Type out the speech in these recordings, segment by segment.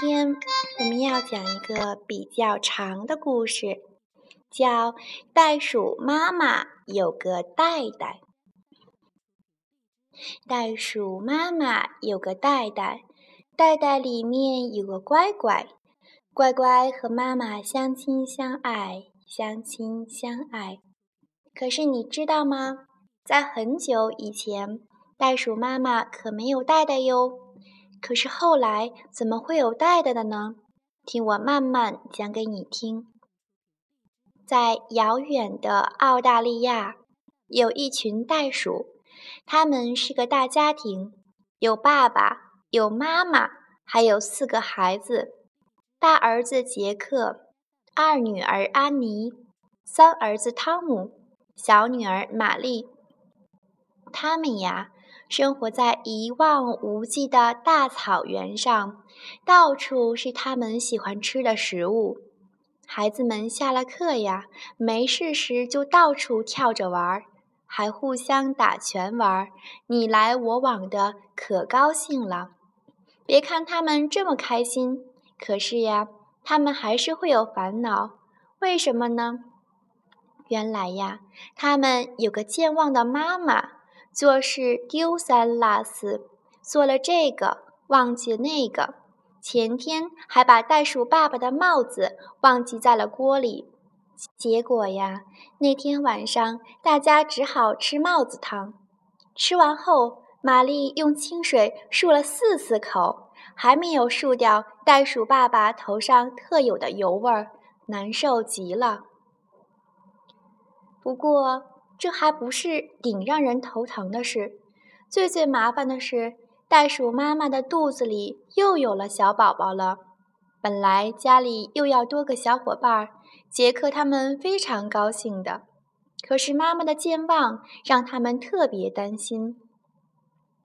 今天我们要讲一个比较长的故事，叫《袋鼠妈妈有个袋袋》。袋鼠妈妈有个袋袋，袋袋里面有个乖乖，乖乖和妈妈相亲相爱，相亲相爱。可是你知道吗？在很久以前，袋鼠妈妈可没有袋袋哟。可是后来怎么会有袋袋的呢？听我慢慢讲给你听。在遥远的澳大利亚，有一群袋鼠，他们是个大家庭，有爸爸，有妈妈，还有四个孩子：大儿子杰克，二女儿安妮，三儿子汤姆，小女儿玛丽。他们呀。生活在一望无际的大草原上，到处是他们喜欢吃的食物。孩子们下了课呀，没事时就到处跳着玩儿，还互相打拳玩儿，你来我往的，可高兴了。别看他们这么开心，可是呀，他们还是会有烦恼。为什么呢？原来呀，他们有个健忘的妈妈。做事丢三落四，做了这个忘记那个。前天还把袋鼠爸爸的帽子忘记在了锅里，结果呀，那天晚上大家只好吃帽子汤。吃完后，玛丽用清水漱了四次口，还没有漱掉袋鼠爸爸头上特有的油味儿，难受极了。不过。这还不是顶让人头疼的事，最最麻烦的是，袋鼠妈妈的肚子里又有了小宝宝了。本来家里又要多个小伙伴，杰克他们非常高兴的。可是妈妈的健忘让他们特别担心，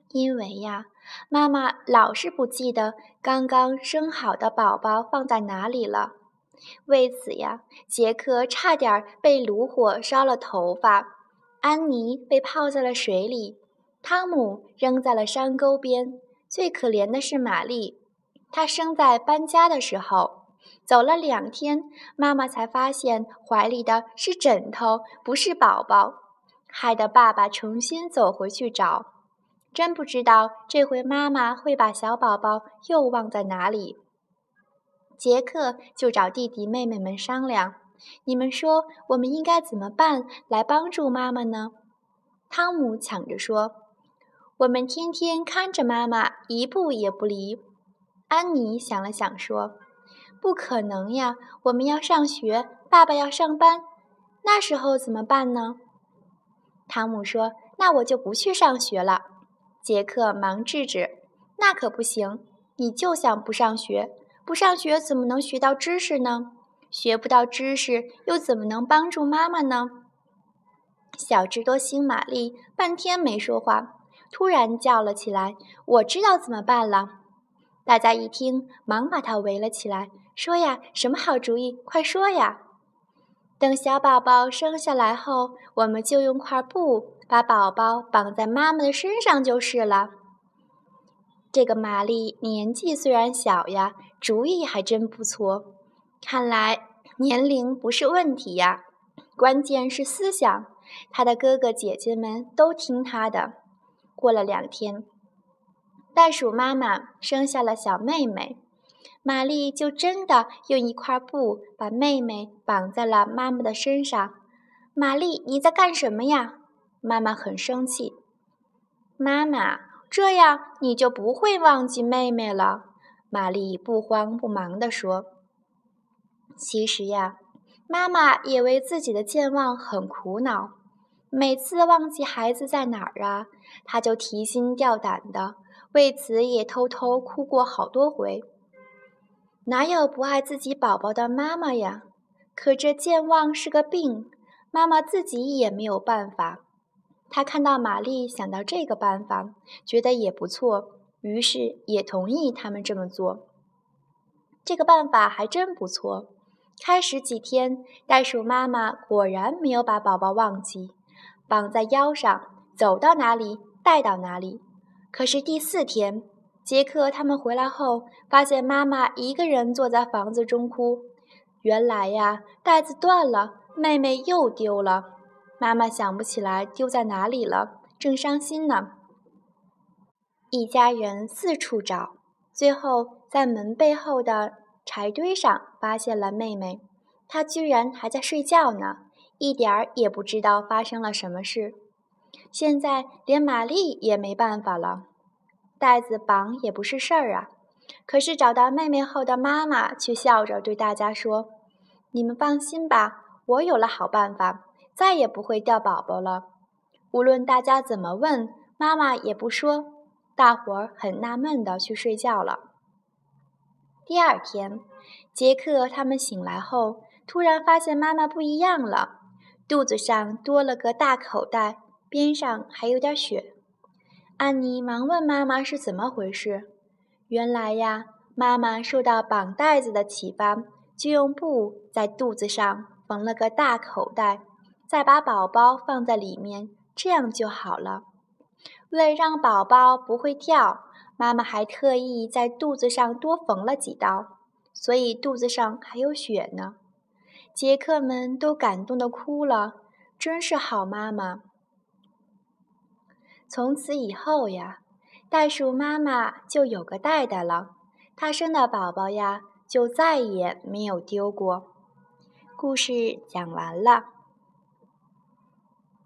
因为呀，妈妈老是不记得刚刚生好的宝宝放在哪里了。为此呀，杰克差点被炉火烧了头发。安妮被泡在了水里，汤姆扔在了山沟边。最可怜的是玛丽，她生在搬家的时候，走了两天，妈妈才发现怀里的是枕头，不是宝宝，害得爸爸重新走回去找。真不知道这回妈妈会把小宝宝又忘在哪里。杰克就找弟弟妹妹们商量。你们说我们应该怎么办来帮助妈妈呢？汤姆抢着说：“我们天天看着妈妈，一步也不离。”安妮想了想说：“不可能呀，我们要上学，爸爸要上班，那时候怎么办呢？”汤姆说：“那我就不去上学了。”杰克忙制止：“那可不行，你就想不上学，不上学怎么能学到知识呢？”学不到知识，又怎么能帮助妈妈呢？小智多星玛丽半天没说话，突然叫了起来：“我知道怎么办了！”大家一听，忙把她围了起来，说：“呀，什么好主意？快说呀！”等小宝宝生下来后，我们就用块布把宝宝绑在妈妈的身上就是了。这个玛丽年纪虽然小呀，主意还真不错。看来年龄不是问题呀，关键是思想。他的哥哥姐姐们都听他的。过了两天，袋鼠妈妈生下了小妹妹，玛丽就真的用一块布把妹妹绑在了妈妈的身上。玛丽，你在干什么呀？妈妈很生气。妈妈，这样你就不会忘记妹妹了。玛丽不慌不忙地说。其实呀，妈妈也为自己的健忘很苦恼。每次忘记孩子在哪儿啊，她就提心吊胆的，为此也偷偷哭过好多回。哪有不爱自己宝宝的妈妈呀？可这健忘是个病，妈妈自己也没有办法。她看到玛丽想到这个办法，觉得也不错，于是也同意他们这么做。这个办法还真不错。开始几天，袋鼠妈妈果然没有把宝宝忘记，绑在腰上，走到哪里带到哪里。可是第四天，杰克他们回来后，发现妈妈一个人坐在房子中哭。原来呀，袋子断了，妹妹又丢了。妈妈想不起来丢在哪里了，正伤心呢。一家人四处找，最后在门背后的柴堆上发现了妹妹。她居然还在睡觉呢，一点儿也不知道发生了什么事。现在连玛丽也没办法了。袋子绑也不是事儿啊！可是找到妹妹后的妈妈却笑着对大家说：“你们放心吧，我有了好办法，再也不会掉宝宝了。”无论大家怎么问，妈妈也不说。大伙儿很纳闷的去睡觉了。第二天，杰克他们醒来后，突然发现妈妈不一样了，肚子上多了个大口袋，边上还有点血。安妮忙问妈妈是怎么回事。原来呀，妈妈受到绑带子的启发，就用布在肚子上缝了个大口袋，再把宝宝放在里面，这样就好了。为了让宝宝不会掉，妈妈还特意在肚子上多缝了几刀，所以肚子上还有血呢。杰克们都感动的哭了，真是好妈妈。从此以后呀，袋鼠妈妈就有个袋袋了。它生的宝宝呀，就再也没有丢过。故事讲完了。